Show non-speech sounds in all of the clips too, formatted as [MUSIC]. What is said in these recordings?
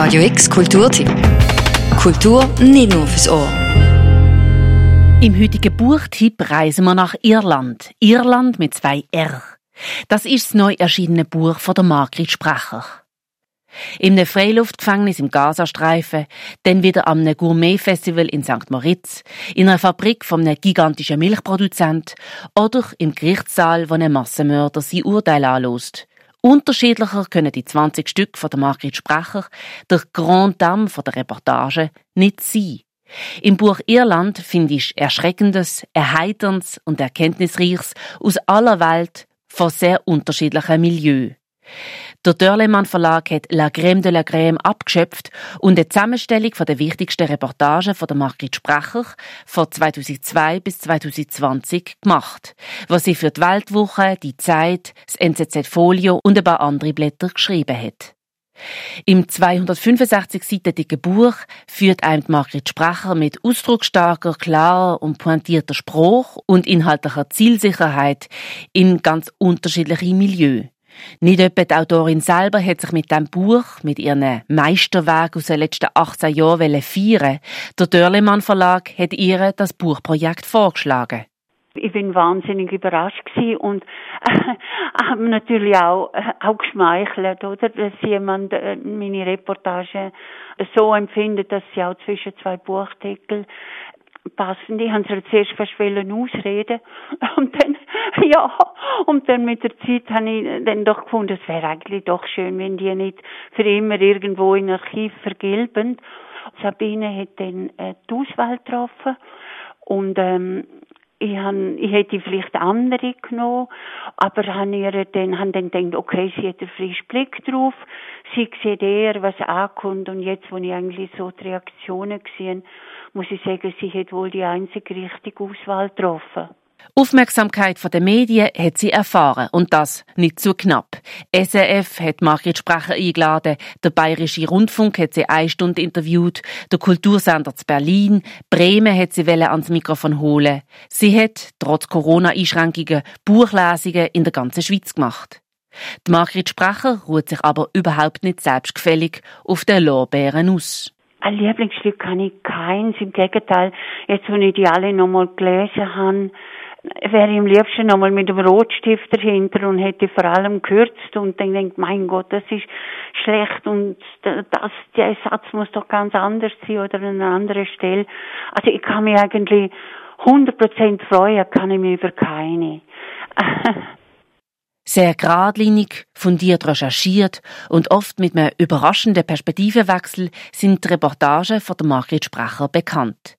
Radio X Kulturtipp. Kultur nicht nur fürs Ohr. Im heutigen Buchtipp reisen wir nach Irland. Irland mit zwei R. Das ist das neu erschienene Buch von der Margrit Sprecher. In einem Freiluftgefängnis im Gazastreifen, dann wieder am Gourmet-Festival in St. Moritz, in einer Fabrik von einem gigantischen Milchproduzent oder im Gerichtssaal, wo ein Massenmörder sein Urteil anlost. Unterschiedlicher können die 20 Stück von der Margrit Sprecher, der Grand Dame von der Reportage, nicht sein. Im Buch Irland finde ich Erschreckendes, Erheiterndes und Erkenntnisreiches aus aller Welt von sehr unterschiedlichen Milieus. Der Dörlemann Verlag hat La Crème de la Crème abgeschöpft und eine Zusammenstellung von der wichtigsten Reportagen von der Margrit Sprecher von 2002 bis 2020 gemacht, was sie für die Weltwoche, die Zeit, das NZZ Folio und ein paar andere Blätter geschrieben hat. Im 265 Seiten dicken Buch führt einem Margrit Sprecher mit ausdrucksstarker, klarer und pointierter Spruch und inhaltlicher Zielsicherheit in ganz unterschiedliche Milieus. Nicht etwa die Autorin selber hat sich mit dem Buch, mit ihren Meisterwerk aus den letzten 18 Jahren feiern Der Dörlemann Verlag hat ihr das Buchprojekt vorgeschlagen. Ich bin wahnsinnig überrascht gewesen und äh, [LAUGHS] habe natürlich auch, äh, auch geschmeichelt, oder, dass jemand äh, meine Reportage so empfindet, dass sie auch zwischen zwei Buchtitel passen. Die haben sie zuerst fast ausreden. [LAUGHS] Und dann, [LAUGHS] ja, und dann mit der Zeit habe ich dann doch gefunden, es wäre eigentlich doch schön, wenn die nicht für immer irgendwo in Archiv vergilben. Sabine hat dann äh, die Auswahl getroffen. Und ähm, ich, han, ich hätte vielleicht andere genommen, aber han ihr dann, han dann gedacht, okay, sie hat einen frischen Blick drauf, sie sieht eher, was ankommt. Und jetzt, wo ich eigentlich so die Reaktionen gesehen, muss ich sagen, sie hat wohl die einzige richtige Auswahl getroffen. Aufmerksamkeit von den Medien hat sie erfahren und das nicht zu knapp. SRF hat Margrit Sprecher eingeladen, der Bayerische Rundfunk hat sie eine Stunde interviewt, der Kultursender zu Berlin, Bremen hat sie ans Mikrofon holen. Sie hat, trotz Corona-Einschränkungen, Buchlesungen in der ganzen Schweiz gemacht. Die Margrit Sprecher ruht sich aber überhaupt nicht selbstgefällig auf den Lorbeeren aus. Ein Lieblingsstück kann ich keins. Im Gegenteil, jetzt, wo ich die alle nochmal gelesen habe, wäre ich am liebsten nochmal mit dem Rotstift dahinter und hätte vor allem gekürzt und dann denkt, mein Gott, das ist schlecht und das, der Satz muss doch ganz anders sein oder an einer anderen Stelle. Also ich kann mich eigentlich 100% freuen, kann ich mich über keine. [LAUGHS] Sehr geradlinig, fundiert recherchiert und oft mit einem überraschenden Perspektivenwechsel sind die Reportagen von der Margrit Sprecher bekannt.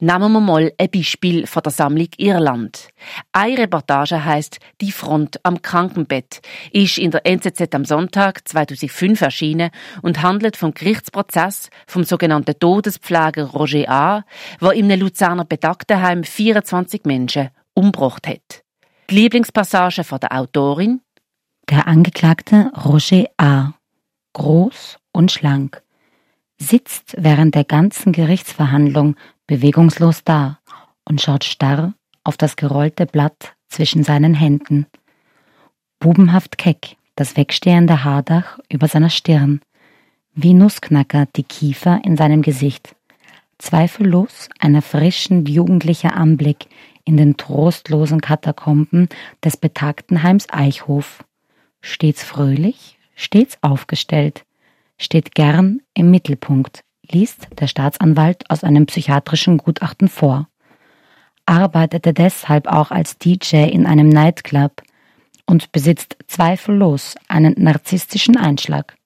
Nehmen wir mal ein Beispiel von der Sammlung Irland. Eine Reportage heißt Die Front am Krankenbett, ist in der NZZ am Sonntag 2005 erschienen und handelt vom Gerichtsprozess vom sogenannten Todespfleger Roger A., der im Luzerner Betagtenheim 24 Menschen umgebracht hat. Die Lieblingspassage von der Autorin? Der Angeklagte Roger A., groß und schlank, sitzt während der ganzen Gerichtsverhandlung bewegungslos da und schaut starr auf das gerollte Blatt zwischen seinen Händen. Bubenhaft keck das wegstehende Haardach über seiner Stirn, wie Nussknacker die Kiefer in seinem Gesicht. Zweifellos ein erfrischend jugendlicher Anblick in den trostlosen Katakomben des betagten Heims Eichhof. Stets fröhlich, stets aufgestellt, steht gern im Mittelpunkt, liest der Staatsanwalt aus einem psychiatrischen Gutachten vor, arbeitete deshalb auch als DJ in einem Nightclub und besitzt zweifellos einen narzisstischen Einschlag.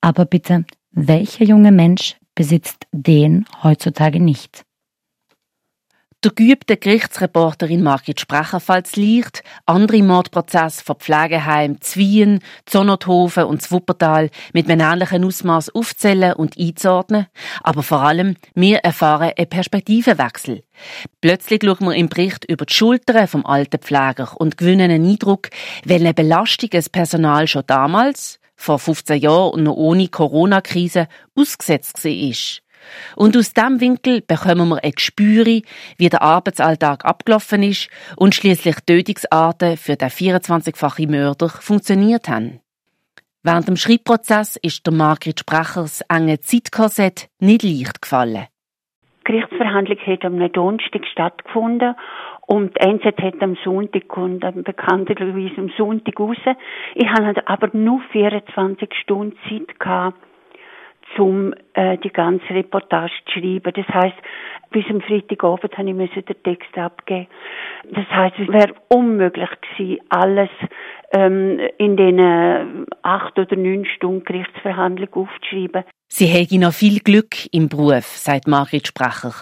Aber bitte, welcher junge Mensch besitzt den heutzutage nicht? Der geübte Gerichtsreporterin Margit Sprecher fällt leicht, andere Mordprozesse von Pflegeheim Zwien, Zonothofen und Zwuppertal mit einem ähnlichen Ausmaß aufzählen und einzuordnen. Aber vor allem, wir erfahren einen Perspektivenwechsel. Plötzlich schauen wir im Bericht über die Schultern vom alten Pfleger und gewinnen einen Eindruck, welche Belastung das Personal schon damals, vor 15 Jahren und noch ohne Corona-Krise, ausgesetzt war. Und aus diesem Winkel bekommen wir ein Gespür, wie der Arbeitsalltag abgelaufen ist und schließlich Tötungsarten für den 24-fachen Mörder funktioniert haben. Während dem Schreibprozess ist der Margrit Sprachers enge Zeitkorsett nicht leicht gefallen. Die Gerichtsverhandlung hat am Donnerstag stattgefunden und die NZ hat am Sonntag und bekannterweise am Sonntag raus. Ich hatte aber nur 24 Stunden Zeit gehabt, um äh, die ganze Reportage zu schreiben. Das heißt, bis am Freitagabend habe ich den Text abgeben. Das heißt, es wäre unmöglich gewesen, alles ähm, in den acht oder neun Stunden Gerichtsverhandlung aufzuschreiben. Sie hätte noch viel Glück im Beruf, sagt Margrit Sprecher.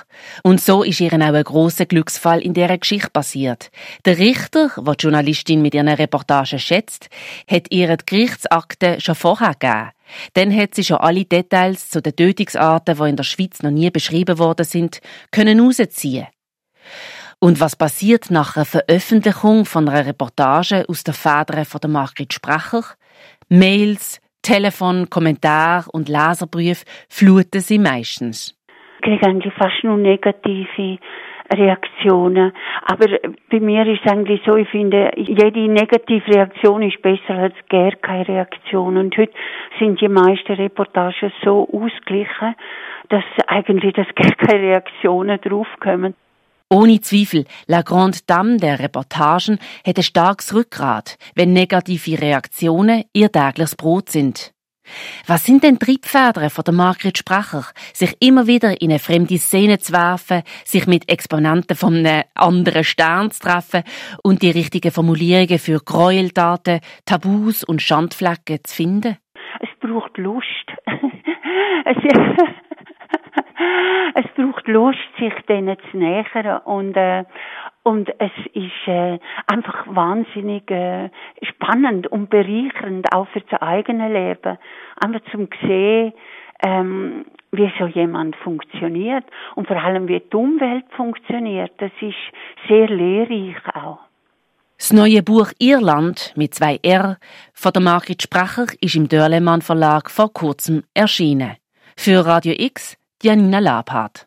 Und so ist ihr auch ein grosser Glücksfall in dieser Geschichte passiert. Der Richter, der die Journalistin mit ihren Reportagen schätzt, hat ihr die Gerichtsakte schon vorher gegeben. Dann hat sie schon alle Details zu den Tötungsarten, die in der Schweiz noch nie beschrieben worden sind, können rausziehen. Und was passiert nach einer Veröffentlichung von einer Reportage aus der Federn von der Margrit Sprecher? Mails, Telefon, Kommentar und Leserbriefe fluten sie meistens. Ich kriege eigentlich fast nur negative Reaktionen. Aber bei mir ist es eigentlich so, ich finde, jede negative Reaktion ist besser als gar keine Reaktion. Und heute sind die meisten Reportagen so ausgeglichen, dass eigentlich dass gar keine Reaktionen draufkommen. Ohne Zweifel, La Grande Dame der Reportagen hat ein starkes Rückgrat, wenn negative Reaktionen ihr tägliches Brot sind. Was sind denn Triebfedern von der Margret Spracher, sich immer wieder in eine fremde Szene zu werfen, sich mit Exponenten von einem anderen Stern zu treffen und die richtigen Formulierungen für Gräueltaten, Tabus und Schandflecken zu finden? Es braucht Lust. [LAUGHS] es, [LAUGHS] es braucht Lust, sich denen zu nähern und äh, und es ist äh, einfach wahnsinnig äh, spannend und bereichernd, auch für das eigene Leben. Einfach zum sehen, ähm, wie so jemand funktioniert und vor allem wie die Umwelt funktioniert. Das ist sehr lehrreich auch. Das neue Buch Irland mit zwei R von der Margit Spracher ist im Dörlemann Verlag vor kurzem erschienen. Für Radio X Janina Labhardt.